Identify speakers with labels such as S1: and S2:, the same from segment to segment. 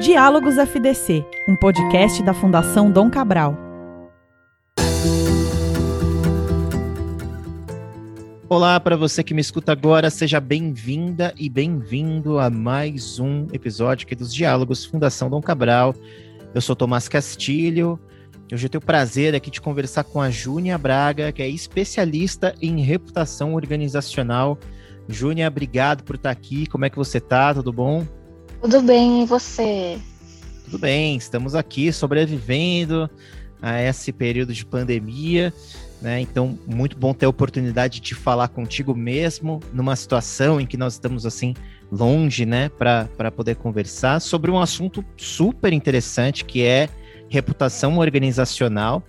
S1: Diálogos FDC, um podcast da Fundação Dom Cabral.
S2: Olá para você que me escuta agora, seja bem-vinda e bem-vindo a mais um episódio aqui dos Diálogos Fundação Dom Cabral. Eu sou Tomás Castilho. Hoje eu tenho o prazer aqui de conversar com a Júnia Braga, que é especialista em reputação organizacional. Júnia, obrigado por estar aqui. Como é que você está? Tudo bom?
S3: Tudo bem, e você?
S2: Tudo bem, estamos aqui sobrevivendo a esse período de pandemia, né? Então, muito bom ter a oportunidade de falar contigo mesmo, numa situação em que nós estamos assim longe, né, para poder conversar sobre um assunto super interessante que é reputação organizacional.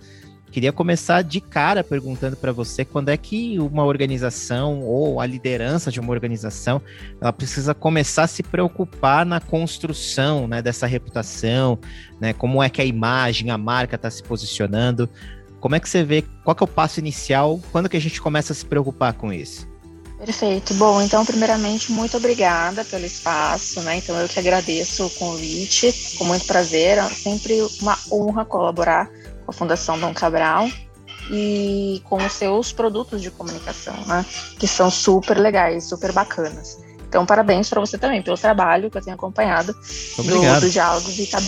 S2: Queria começar de cara perguntando para você quando é que uma organização ou a liderança de uma organização ela precisa começar a se preocupar na construção né, dessa reputação, né, como é que a imagem, a marca está se posicionando. Como é que você vê, qual é o passo inicial, quando que a gente começa a se preocupar com isso?
S3: Perfeito. Bom, então, primeiramente, muito obrigada pelo espaço, né? Então, eu que agradeço o convite, com muito prazer, é sempre uma honra colaborar com a Fundação Dom Cabral e com os seus produtos de comunicação, né? Que são super legais, super bacanas. Então, parabéns para você também pelo trabalho que eu tenho acompanhado do, do Diálogos e tá,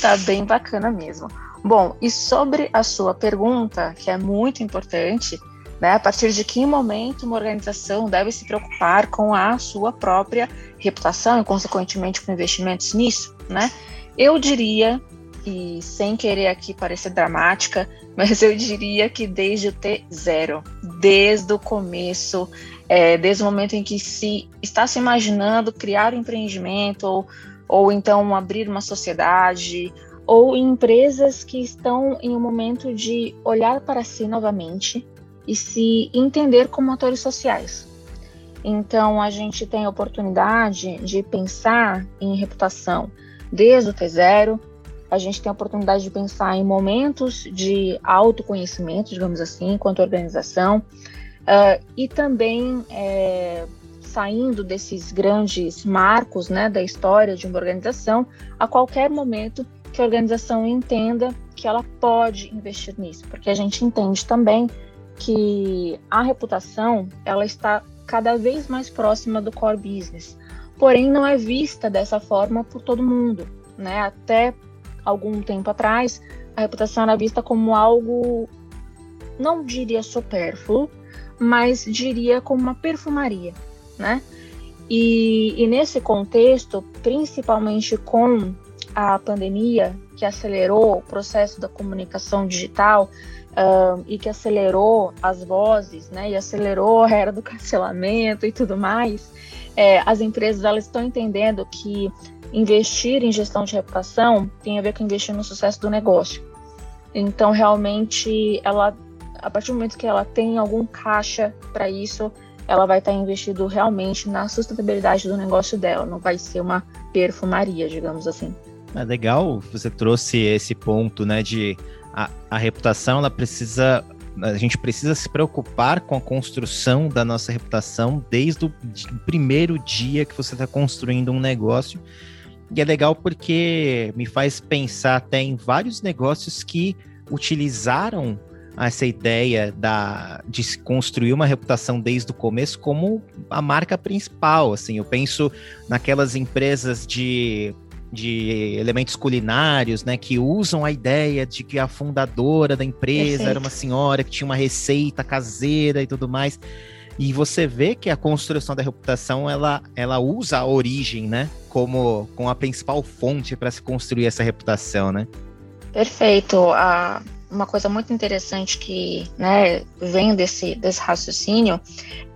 S3: tá bem bacana mesmo. Bom, e sobre a sua pergunta, que é muito importante, né? A partir de que momento uma organização deve se preocupar com a sua própria reputação e, consequentemente, com investimentos nisso? Né? Eu diria, e sem querer aqui parecer dramática, mas eu diria que desde o T0, desde o começo, é, desde o momento em que se está se imaginando criar um empreendimento ou, ou então abrir uma sociedade, ou empresas que estão em um momento de olhar para si novamente e se entender como atores sociais. Então, a gente tem a oportunidade de pensar em reputação desde o T0, a gente tem a oportunidade de pensar em momentos de autoconhecimento, digamos assim, enquanto organização, uh, e também é, saindo desses grandes marcos né, da história de uma organização, a qualquer momento que a organização entenda que ela pode investir nisso, porque a gente entende também que a reputação ela está cada vez mais próxima do core business, porém não é vista dessa forma por todo mundo, né? Até algum tempo atrás, a reputação era vista como algo, não diria supérfluo, mas diria como uma perfumaria, né? E, e nesse contexto, principalmente com a pandemia, que acelerou o processo da comunicação digital, uh, e que acelerou as vozes, né, e acelerou a era do cancelamento e tudo mais, é, as empresas elas estão entendendo que investir em gestão de reputação tem a ver com investir no sucesso do negócio. Então, realmente, ela, a partir do momento que ela tem algum caixa para isso, ela vai estar investindo realmente na sustentabilidade do negócio dela, não vai ser uma perfumaria, digamos assim.
S2: É legal, você trouxe esse ponto, né, de a, a reputação, ela precisa a gente precisa se preocupar com a construção da nossa reputação desde o primeiro dia que você está construindo um negócio. E é legal porque me faz pensar até em vários negócios que utilizaram essa ideia da, de construir uma reputação desde o começo como a marca principal. Assim, eu penso naquelas empresas de de elementos culinários, né, que usam a ideia de que a fundadora da empresa Perfeito. era uma senhora que tinha uma receita caseira e tudo mais. E você vê que a construção da reputação ela, ela usa a origem, né, como, como a principal fonte para se construir essa reputação, né?
S3: Perfeito. Ah, uma coisa muito interessante que né, vem desse, desse raciocínio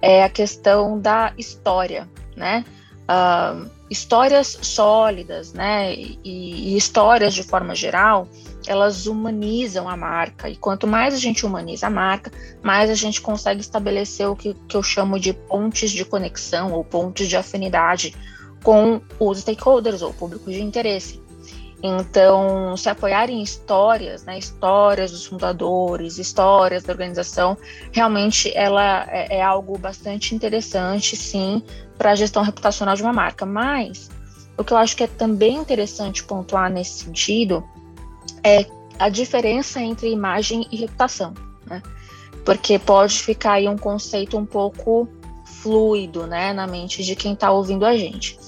S3: é a questão da história, né? Uh, histórias sólidas, né, e, e, histórias de forma geral, elas humanizam a marca. E quanto mais a gente humaniza a marca, mais a gente consegue estabelecer o que, que eu chamo de pontes de conexão ou pontes de afinidade com os stakeholders ou público de interesse. Então, se apoiar em histórias, né, histórias dos fundadores, histórias da organização, realmente ela é, é algo bastante interessante, sim, para a gestão reputacional de uma marca. Mas o que eu acho que é também interessante pontuar nesse sentido é a diferença entre imagem e reputação, né? Porque pode ficar aí um conceito um pouco fluido, né, na mente de quem está ouvindo a gente.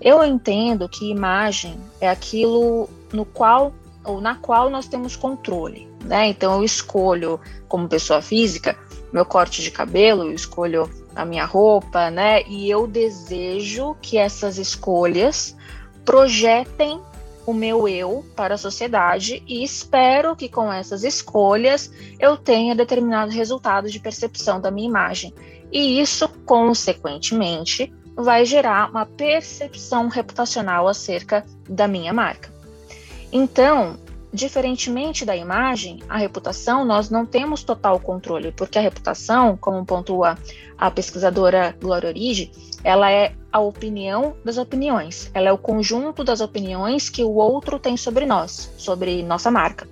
S3: Eu entendo que imagem é aquilo no qual ou na qual nós temos controle, né? Então eu escolho como pessoa física meu corte de cabelo, eu escolho a minha roupa, né? E eu desejo que essas escolhas projetem o meu eu para a sociedade e espero que com essas escolhas eu tenha determinados resultados de percepção da minha imagem. E isso, consequentemente, vai gerar uma percepção reputacional acerca da minha marca. Então, diferentemente da imagem, a reputação nós não temos total controle, porque a reputação, como pontua a pesquisadora Glória Origi, ela é a opinião das opiniões. Ela é o conjunto das opiniões que o outro tem sobre nós, sobre nossa marca.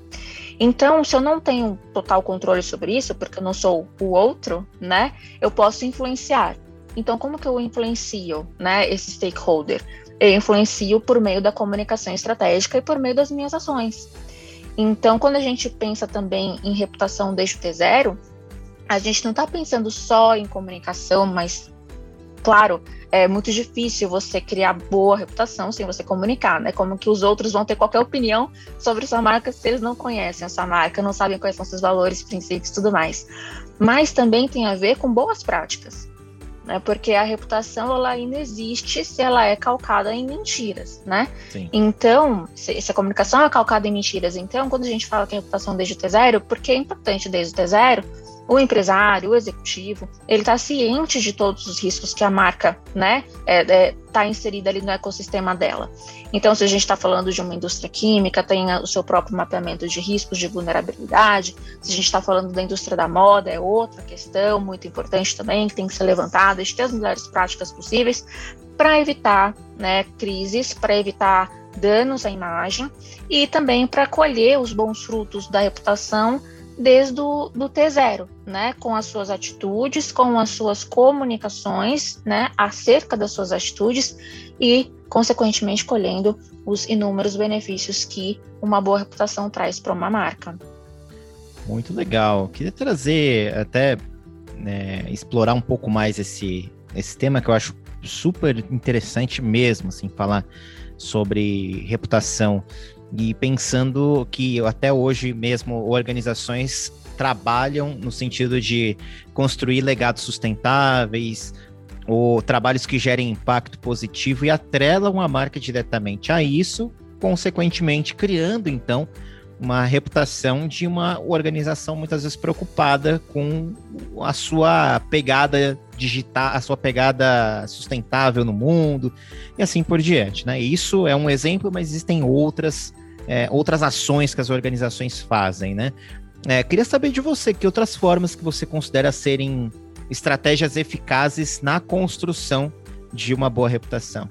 S3: Então, se eu não tenho total controle sobre isso, porque eu não sou o outro, né, eu posso influenciar. Então, como que eu influencio, né, esse stakeholder? Eu influencio por meio da comunicação estratégica e por meio das minhas ações. Então, quando a gente pensa também em reputação desde o T0, a gente não está pensando só em comunicação, mas, claro, é muito difícil você criar boa reputação sem você comunicar, né? Como que os outros vão ter qualquer opinião sobre sua marca se eles não conhecem a sua marca, não sabem quais são seus valores, princípios e tudo mais. Mas também tem a ver com boas práticas né? Porque a reputação ela ainda existe se ela é calcada em mentiras, né? Sim. Então, se, se, a comunicação é calcada em mentiras, então quando a gente fala que a reputação desde o T0, porque é importante desde o T0, o empresário, o executivo, ele está ciente de todos os riscos que a marca, né, está é, é, tá inserida ali no ecossistema dela. Então, se a gente está falando de uma indústria química, tem o seu próprio mapeamento de riscos de vulnerabilidade. Se a gente está falando da indústria da moda, é outra questão muito importante também que tem que ser levantada, de ter as melhores práticas possíveis para evitar, né, crises, para evitar danos à imagem e também para colher os bons frutos da reputação desde o do T0, né, com as suas atitudes, com as suas comunicações, né, acerca das suas atitudes e, consequentemente, colhendo os inúmeros benefícios que uma boa reputação traz para uma marca.
S2: Muito legal. Queria trazer até né, explorar um pouco mais esse esse tema que eu acho super interessante mesmo, assim, falar sobre reputação e pensando que até hoje mesmo organizações trabalham no sentido de construir legados sustentáveis ou trabalhos que gerem impacto positivo e atrelam a marca diretamente a isso, consequentemente criando então uma reputação de uma organização muitas vezes preocupada com a sua pegada digital, a sua pegada sustentável no mundo e assim por diante, né? Isso é um exemplo, mas existem outras é, outras ações que as organizações fazem, né? É, queria saber de você que outras formas que você considera serem estratégias eficazes na construção de uma boa reputação.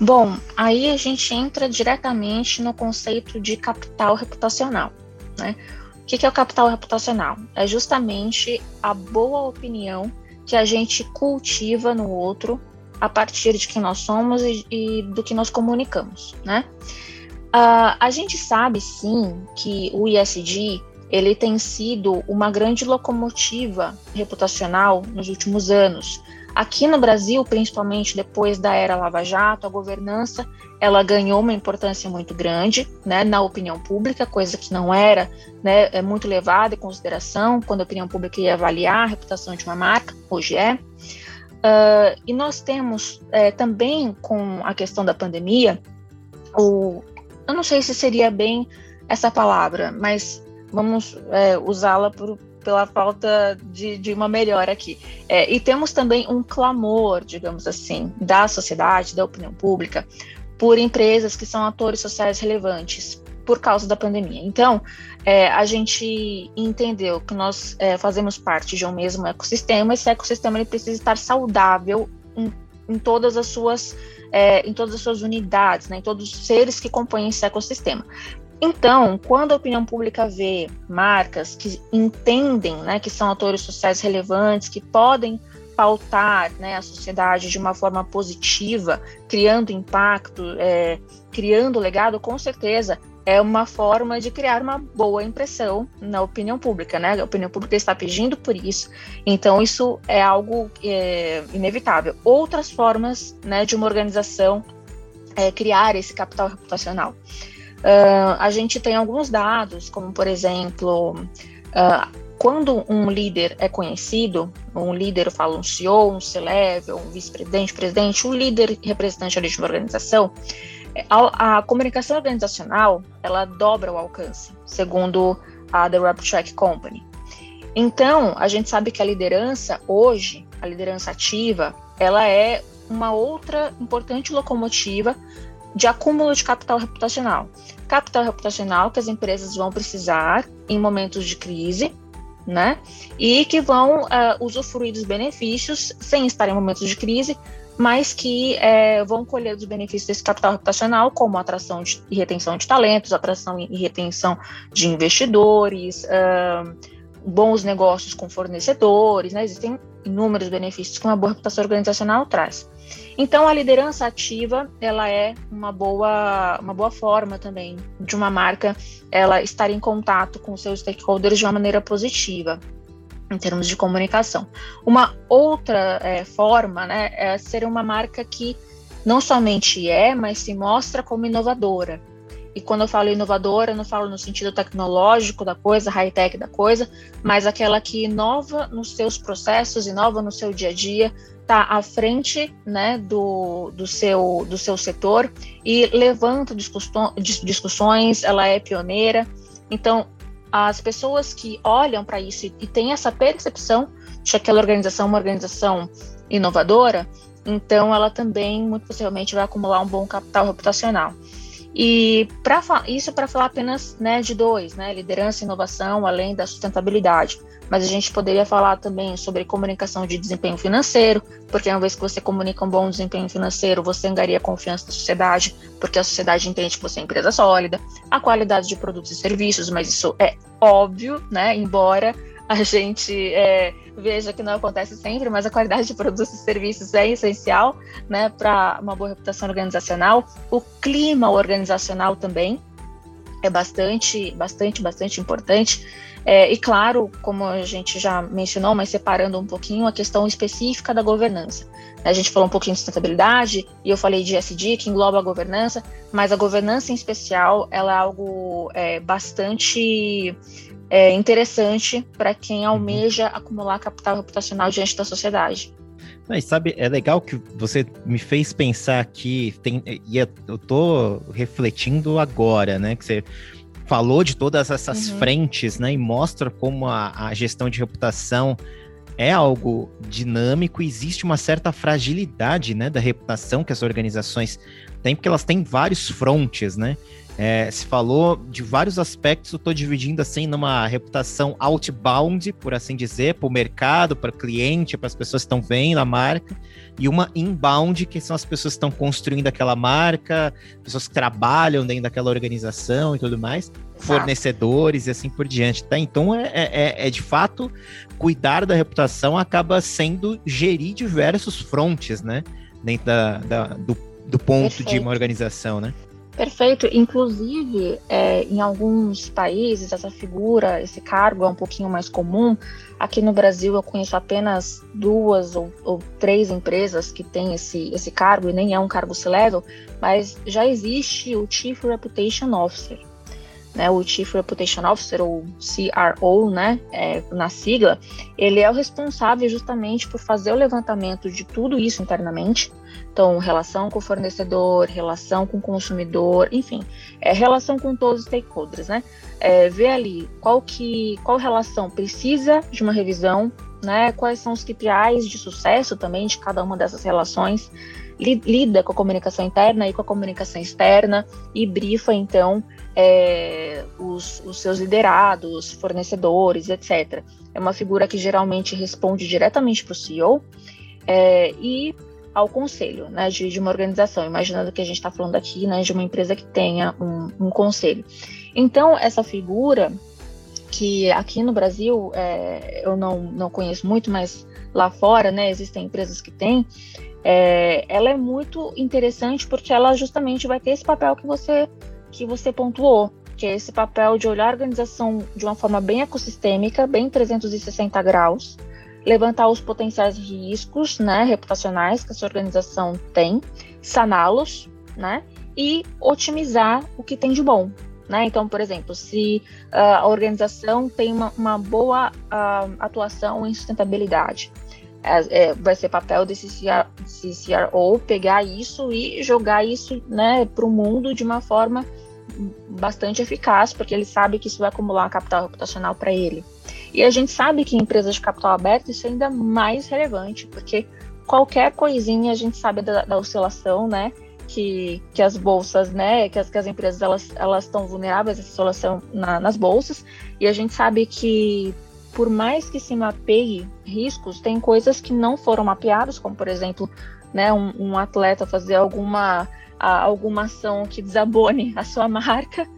S3: Bom, aí a gente entra diretamente no conceito de capital reputacional, né? O que é o capital reputacional? É justamente a boa opinião que a gente cultiva no outro a partir de quem nós somos e, e do que nós comunicamos, né? Uh, a gente sabe sim que o ISD ele tem sido uma grande locomotiva reputacional nos últimos anos. Aqui no Brasil, principalmente depois da era Lava Jato, a governança ela ganhou uma importância muito grande né, na opinião pública, coisa que não era né, é muito levada em consideração quando a opinião pública ia avaliar a reputação de uma marca, hoje é. Uh, e nós temos é, também com a questão da pandemia o, eu não sei se seria bem essa palavra, mas vamos é, usá-la pela falta de, de, uma melhor aqui. É, e temos também um clamor, digamos assim, da sociedade, da opinião pública, por empresas que são atores sociais relevantes por causa da pandemia. Então, é, a gente entendeu que nós é, fazemos parte de um mesmo ecossistema, esse ecossistema ele precisa estar saudável em todas as suas é, em todas as suas unidades, né, em todos os seres que compõem esse ecossistema. Então, quando a opinião pública vê marcas que entendem né, que são atores sociais relevantes, que podem pautar né, a sociedade de uma forma positiva, criando impacto, é, criando legado, com certeza é uma forma de criar uma boa impressão na opinião pública, né? A opinião pública está pedindo por isso, então isso é algo é, inevitável. Outras formas, né, de uma organização é, criar esse capital reputacional. Uh, a gente tem alguns dados, como por exemplo, uh, quando um líder é conhecido, um líder, eu falo um CEO, um C-level, um vice-presidente, presidente, um líder representante ali de uma organização, a, a, comunicação organizacional, ela dobra o alcance, segundo a The Rap Track Company. Então, a gente sabe que a liderança hoje, a liderança ativa, ela é uma outra importante locomotiva de acúmulo de capital reputacional. Capital reputacional que as empresas vão precisar em momentos de crise, né? E que vão uh, usufruir dos benefícios sem estar em momentos de crise, mas que é, vão colher os benefícios desse capital reputacional, como atração de, e retenção de talentos, atração e retenção de investidores, uh, bons negócios com fornecedores, né? Existem inúmeros benefícios que uma boa reputação organizacional traz. Então, a liderança ativa, ela é uma boa, uma boa forma também de uma marca ela estar em contato com seus stakeholders de uma maneira positiva em termos de comunicação. Uma outra é, forma, né, é ser uma marca que não somente é, mas se mostra como inovadora. E quando eu falo inovadora, eu não falo no sentido tecnológico da coisa, high-tech da coisa, mas aquela que inova nos seus processos, inova no seu dia a dia, está à frente né, do, do, seu, do seu setor e levanta discussões, ela é pioneira. Então, as pessoas que olham para isso e, têm essa percepção de que aquela organização é uma organização inovadora, então ela também, muito possivelmente, vai acumular um bom capital reputacional. E para isso para falar apenas né, de dois, né, liderança e inovação, além da sustentabilidade. Mas a gente poderia falar também sobre comunicação de desempenho financeiro, porque uma vez que você comunica um bom desempenho financeiro, você angaria a confiança da sociedade, porque a sociedade entende que você é empresa sólida, a qualidade de produtos e serviços, mas isso é óbvio, né? Embora a gente é, veja que não acontece sempre, mas a qualidade de produtos e serviços é essencial né, para uma boa reputação organizacional. O clima organizacional também é bastante, bastante, bastante importante. É, e claro, como a gente já mencionou, mas separando um pouquinho a questão específica da governança. A gente falou um pouquinho de sustentabilidade e eu falei de SD, que engloba a governança, mas a governança em especial ela é algo é, bastante é, interessante para quem uhum. almeja acumular capital reputacional diante da sociedade.
S2: Mas sabe, é legal que você me fez pensar aqui, tem, e eu tô refletindo agora, né? Que você falou de todas essas uhum. frentes, né? E mostra como a, a, gestão de reputação é algo dinâmico, existe uma certa fragilidade, né, da reputação que as organizações têm, porque elas têm vários frontes, né? É, se falou de vários aspectos, eu estou dividindo assim numa reputação outbound, por assim dizer, para o mercado, para o cliente, para as pessoas que estão vendo a marca, e uma inbound, que são as pessoas que estão construindo aquela marca, pessoas que trabalham dentro daquela organização e tudo mais, fornecedores e assim por diante, tá? Então é, é, é de fato cuidar da reputação acaba sendo gerir diversos frontes, né? Dentro da, da do, do ponto Perfeito. de uma organização, né?
S3: Perfeito. Inclusive, é, em alguns países, essa figura, esse cargo é um pouquinho mais comum. Aqui no Brasil, eu conheço apenas duas ou, ou três empresas que têm esse, esse cargo, e nem é um cargo C-level, mas já existe o Chief Reputation Officer. Né, o Chief Reputation Officer, ou CRO, né, é, na sigla, ele é o responsável justamente por fazer o levantamento de tudo isso internamente, então, relação com o fornecedor, relação com o consumidor, enfim, é, relação com todos os stakeholders, né? É, ver ali qual que qual relação precisa de uma revisão, né? Quais são os KPIs de sucesso também de cada uma dessas relações, lida com a comunicação interna e com a comunicação externa e brifa então é, os, os, seus liderados, fornecedores, etc. É uma figura que geralmente responde diretamente para o CEO é, e ao conselho né, de, de, uma organização, imaginando que a gente está falando aqui né, de uma empresa que tenha um, um, conselho. Então, essa figura, que aqui no Brasil, é, eu não, não conheço muito, mas lá fora, né, existem empresas que têm, é, ela é muito interessante porque ela justamente vai ter esse papel que você, que você pontuou, que é esse papel de olhar a organização de uma forma bem ecossistêmica, bem 360 graus, levantar os potenciais riscos né, reputacionais que essa organização tem, saná-los, né, e otimizar o que tem de bom. Né? Então, por exemplo, se uh, a organização tem uma, uma boa uh, atuação em sustentabilidade, é, é, vai ser papel desse, desse CRO pegar isso e jogar isso né, para o mundo de uma forma bastante eficaz, porque ele sabe que isso vai acumular capital reputacional para ele. E a gente sabe que em empresas de capital aberto isso é ainda mais relevante, porque qualquer coisinha a gente sabe da, da oscilação, né? Que, que as bolsas, né, que as, que as empresas elas, elas estão vulneráveis essa oscilação na, nas bolsas, e a gente sabe que por mais que se mapeie riscos, tem coisas que não foram mapeadas, como por exemplo, né, um, um atleta fazer alguma a alguma ação que desabone a sua marca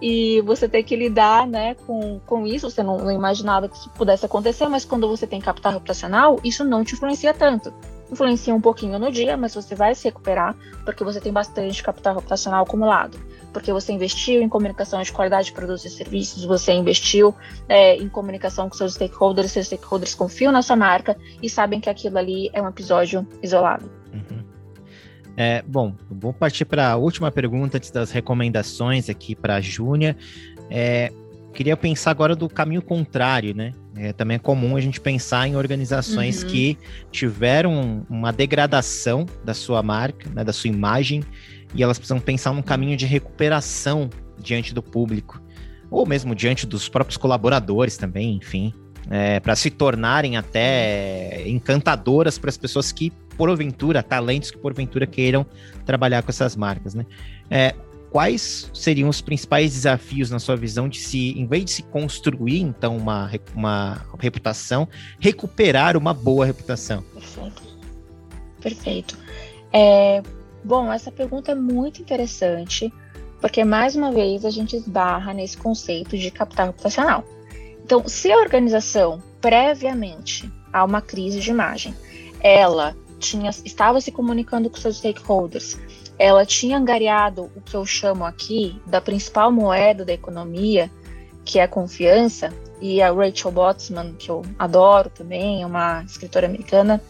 S3: e você ter que lidar né, com, com isso. Você não, não, imaginava que isso pudesse acontecer, mas quando você tem capital reputacional, isso não te influencia tanto. Influencia um pouquinho no dia, mas você vai se recuperar porque você tem bastante capital reputacional acumulado. Porque você investiu em comunicação de qualidade de produtos e serviços, você investiu é, em comunicação com seus stakeholders, seus stakeholders confiam na sua marca e sabem que aquilo ali é um episódio isolado. Uhum.
S2: É, bom, vou partir para a última pergunta antes das recomendações aqui para a Júnia. É, queria pensar agora do caminho contrário, né? É, também é comum a gente pensar em organizações uhum. que tiveram uma degradação da sua marca, né, da sua imagem, e elas precisam pensar num caminho de recuperação diante do público, ou mesmo diante dos próprios colaboradores também, enfim, é, para se tornarem até encantadoras para as pessoas que porventura, talentos que porventura queiram trabalhar com essas marcas, né? É, quais seriam os principais desafios na sua visão de se, em vez de se construir, então, uma, uma reputação, recuperar uma boa reputação?
S3: Perfeito. Perfeito. É, bom, essa pergunta é muito interessante, porque, mais uma vez, a gente esbarra nesse conceito de capital reputacional. Então, se a organização, previamente a uma crise de imagem, ela tinha, estava se comunicando com seus stakeholders, ela tinha angariado o que eu chamo aqui da principal moeda da economia, que é a confiança, e a Rachel Botsman, que eu adoro também, é uma escritora americana,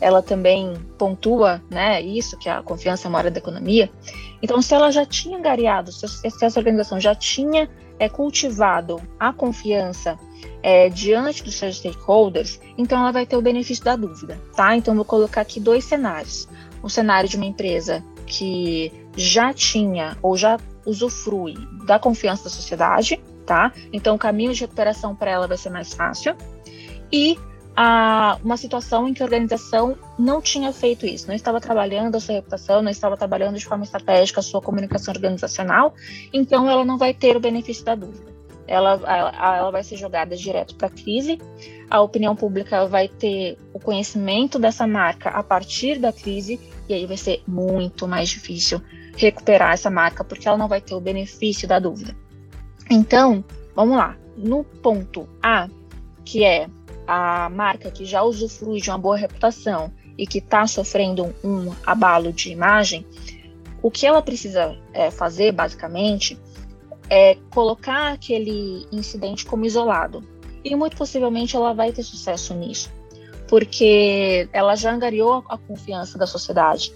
S3: ela também pontua né, isso, que a confiança é a moeda da economia. Então, se ela já tinha angariado, se essa organização já tinha é, cultivado a confiança é, diante dos seus stakeholders, então ela vai ter o benefício da dúvida, tá? Então vou colocar aqui dois cenários. O cenário de uma empresa que já tinha ou já usufrui da confiança da sociedade, tá? Então o caminho de recuperação para ela vai ser mais fácil. E a, uma situação em que a organização não tinha feito isso, não estava trabalhando a sua reputação, não estava trabalhando de forma estratégica a sua comunicação organizacional, então ela não vai ter o benefício da dúvida ela, ela, ela vai ser jogada direto para a crise. A opinião pública vai ter o conhecimento dessa marca a partir da crise, e aí vai ser muito mais difícil recuperar essa marca, porque ela não vai ter o benefício da dúvida. Então, vamos lá. No ponto A, que é a marca que já usufrui de uma boa reputação e que está sofrendo um abalo de imagem, o que ela precisa é, fazer, basicamente, é colocar aquele incidente como isolado. E muito possivelmente ela vai ter sucesso nisso, porque ela já angariou a confiança da sociedade.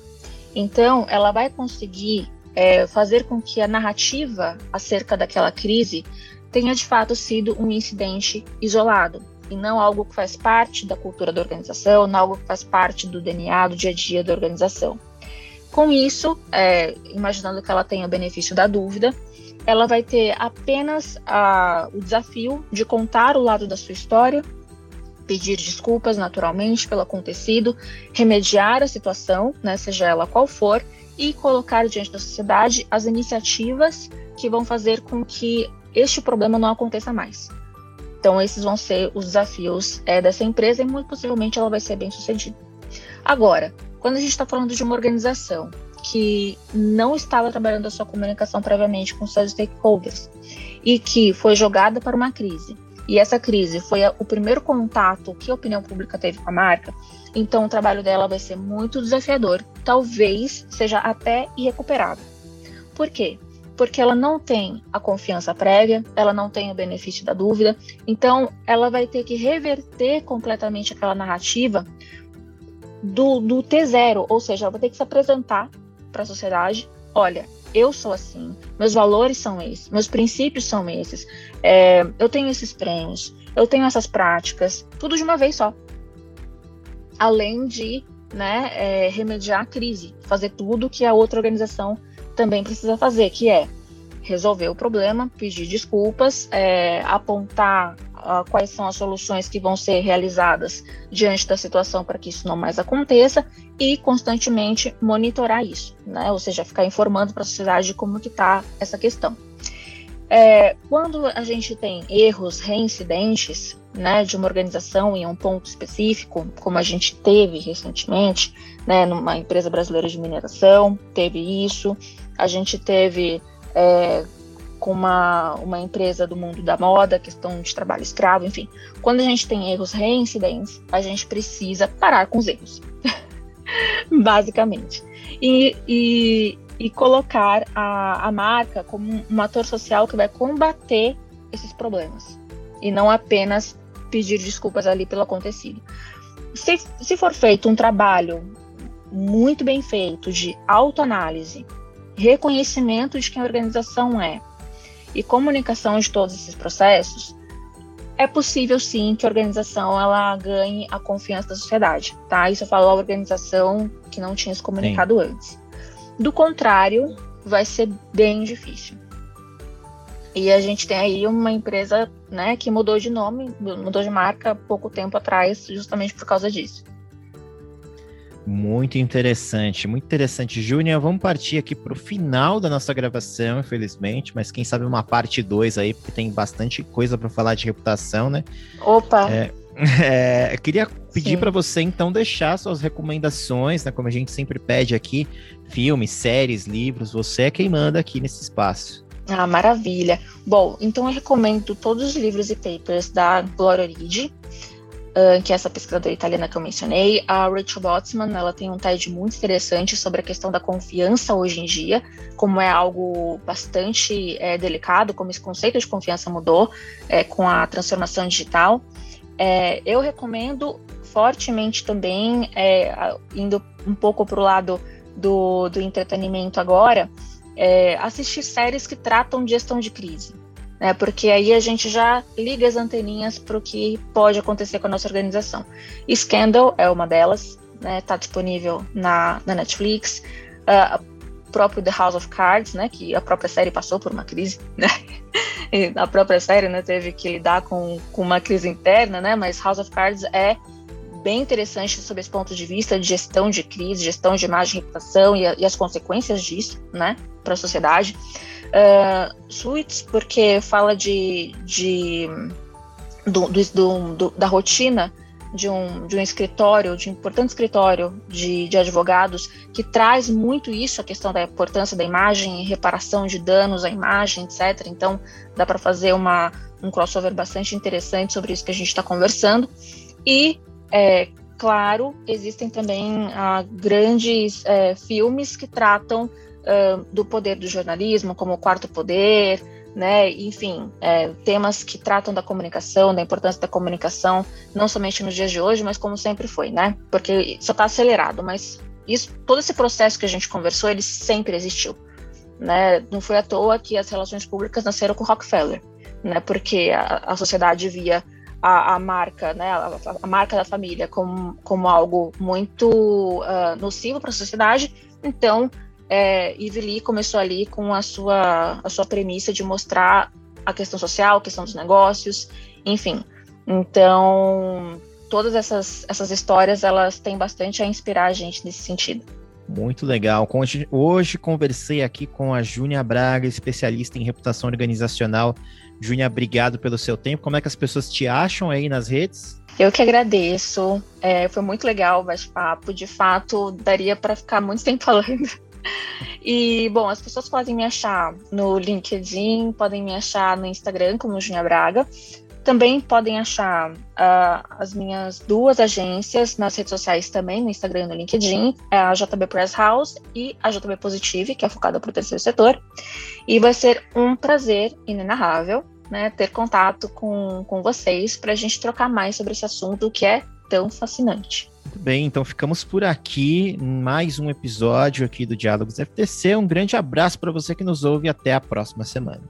S3: Então, ela vai conseguir é, fazer com que a narrativa acerca daquela crise tenha de fato sido um incidente isolado e não algo que faz parte da cultura da organização, não algo que faz parte do DNA, do dia a dia da organização. Com isso, é, imaginando que ela tenha o benefício da dúvida, ela vai ter apenas a, o desafio de contar o lado da sua história, pedir desculpas naturalmente pelo acontecido, remediar a situação, né, seja ela qual for, e colocar diante da sociedade as iniciativas que vão fazer com que este problema não aconteça mais. Então, esses vão ser os desafios é, dessa empresa e muito possivelmente ela vai ser bem sucedida. Agora, quando a gente está falando de uma organização que não estava trabalhando a sua comunicação previamente com seus stakeholders e que foi jogada para uma crise e essa crise foi o primeiro contato que a opinião pública teve com a marca, então o trabalho dela vai ser muito desafiador, talvez seja até irrecuperável. Por quê? Porque ela não tem a confiança prévia, ela não tem o benefício da dúvida, então ela vai ter que reverter completamente aquela narrativa do, do T0, ou seja, ela vai ter que se apresentar para a sociedade: olha, eu sou assim, meus valores são esses, meus princípios são esses, é, eu tenho esses prêmios, eu tenho essas práticas, tudo de uma vez só. Além de né, é, remediar a crise, fazer tudo que a outra organização também precisa fazer, que é resolver o problema, pedir desculpas, é, apontar uh, quais são as soluções que vão ser realizadas diante da situação para que isso não mais aconteça e constantemente monitorar isso, né? Ou seja, ficar informando para a sociedade como que está essa questão. É, quando a gente tem erros reincidentes, né, de uma organização em um ponto específico, como a gente teve recentemente, né, numa empresa brasileira de mineração, teve isso, a gente teve é, com uma, uma empresa do mundo da moda, questão de trabalho escravo, enfim. Quando a gente tem erros reincidentes, a gente precisa parar com os erros, basicamente. E, e, e colocar a, a marca como um ator social que vai combater esses problemas e não apenas pedir desculpas ali pelo acontecido. Se, se for feito um trabalho muito bem feito de autoanálise, reconhecimento de quem a organização é, e comunicação de todos esses processos, é possível sim que a organização ela ganhe a confiança da sociedade, tá? Isso eu falo a organização que não tinha se comunicado sim. antes. Do contrário, vai ser bem difícil. E a gente tem aí uma empresa, né, que mudou de nome, mudou de marca pouco tempo atrás, justamente por causa disso.
S2: Muito interessante, muito interessante. Júnior, vamos partir aqui para o final da nossa gravação, infelizmente, mas quem sabe uma parte 2 aí, porque tem bastante coisa para falar de reputação, né?
S3: Opa!
S2: É, é, eu queria pedir para você, então, deixar suas recomendações, né? Como a gente sempre pede aqui, filmes, séries, livros, você é quem manda aqui nesse espaço.
S3: Ah, maravilha. Bom, então eu recomendo todos os livros e papers da Gloria Origi, que é essa pesquisadora italiana que eu mencionei. A Rachel Botsman, ela tem um TED muito interessante sobre a questão da confiança hoje em dia, como é algo bastante é, delicado, como esse conceito de confiança mudou é, com a transformação digital. É, eu recomendo fortemente também, é, indo um pouco para o lado do, do entretenimento agora, é, assistir séries que tratam de gestão de crise né? Porque aí a gente já liga as anteninhas para o que pode acontecer com a nossa organização. Scandal é uma delas, né? Está disponível na, na Netflix. Uh, próprio The House of Cards, né? Que a própria série passou por uma crise, né? A própria série, né? Teve que lidar com, com uma crise interna, né? Mas House of Cards é bem interessante sob esse ponto de vista de gestão de crise, gestão de imagem e reputação e, e as consequências disso, né, para a sociedade. Uh, porque fala de, de do, do, do, da rotina de um, de um escritório, de um importante escritório de, de advogados, que traz muito isso, a questão da importância da imagem, reparação de danos à imagem, etc. Então, dá para fazer uma, um crossover bastante interessante sobre isso que a gente está conversando. E, é, claro, existem também ah, grandes é, filmes que tratam do poder do jornalismo, como o quarto poder, né? Enfim, é, temas que tratam da comunicação, da importância da comunicação, não somente nos dias de hoje, mas como sempre foi, né? Porque só está acelerado, mas isso, todo esse processo que a gente conversou, ele sempre existiu, né? Não foi à toa que as relações públicas nasceram com Rockefeller, né? Porque a, a sociedade via a, a, marca, né, a, a, marca da família como, como algo muito uh, nocivo para a sociedade, então é, Ivy Lee começou ali com a sua, a sua premissa de mostrar a questão social, a questão dos negócios, enfim. Então, todas essas, essas histórias, elas têm bastante a inspirar a gente nesse sentido.
S2: Muito legal. Hoje conversei aqui com a Júnia Braga, especialista em reputação organizacional. Júnia, obrigado pelo seu tempo. Como é que as pessoas te acham aí nas redes?
S3: Eu que agradeço. É, foi muito legal o bate-papo. De fato, daria para ficar muito tempo falando. E, bom, as pessoas podem me achar no LinkedIn, podem me achar no Instagram como Junia Braga. Também podem achar uh, as minhas duas agências nas redes sociais também, no Instagram e no LinkedIn, é a JB Press House e a JB Positive, que é focada para o terceiro setor. E vai ser um prazer inenarrável né, ter contato com, com vocês para a gente trocar mais sobre esse assunto que é tão fascinante.
S2: Muito bem, então ficamos por aqui. Mais um episódio aqui do Diálogos FTC. Um grande abraço para você que nos ouve e até a próxima semana.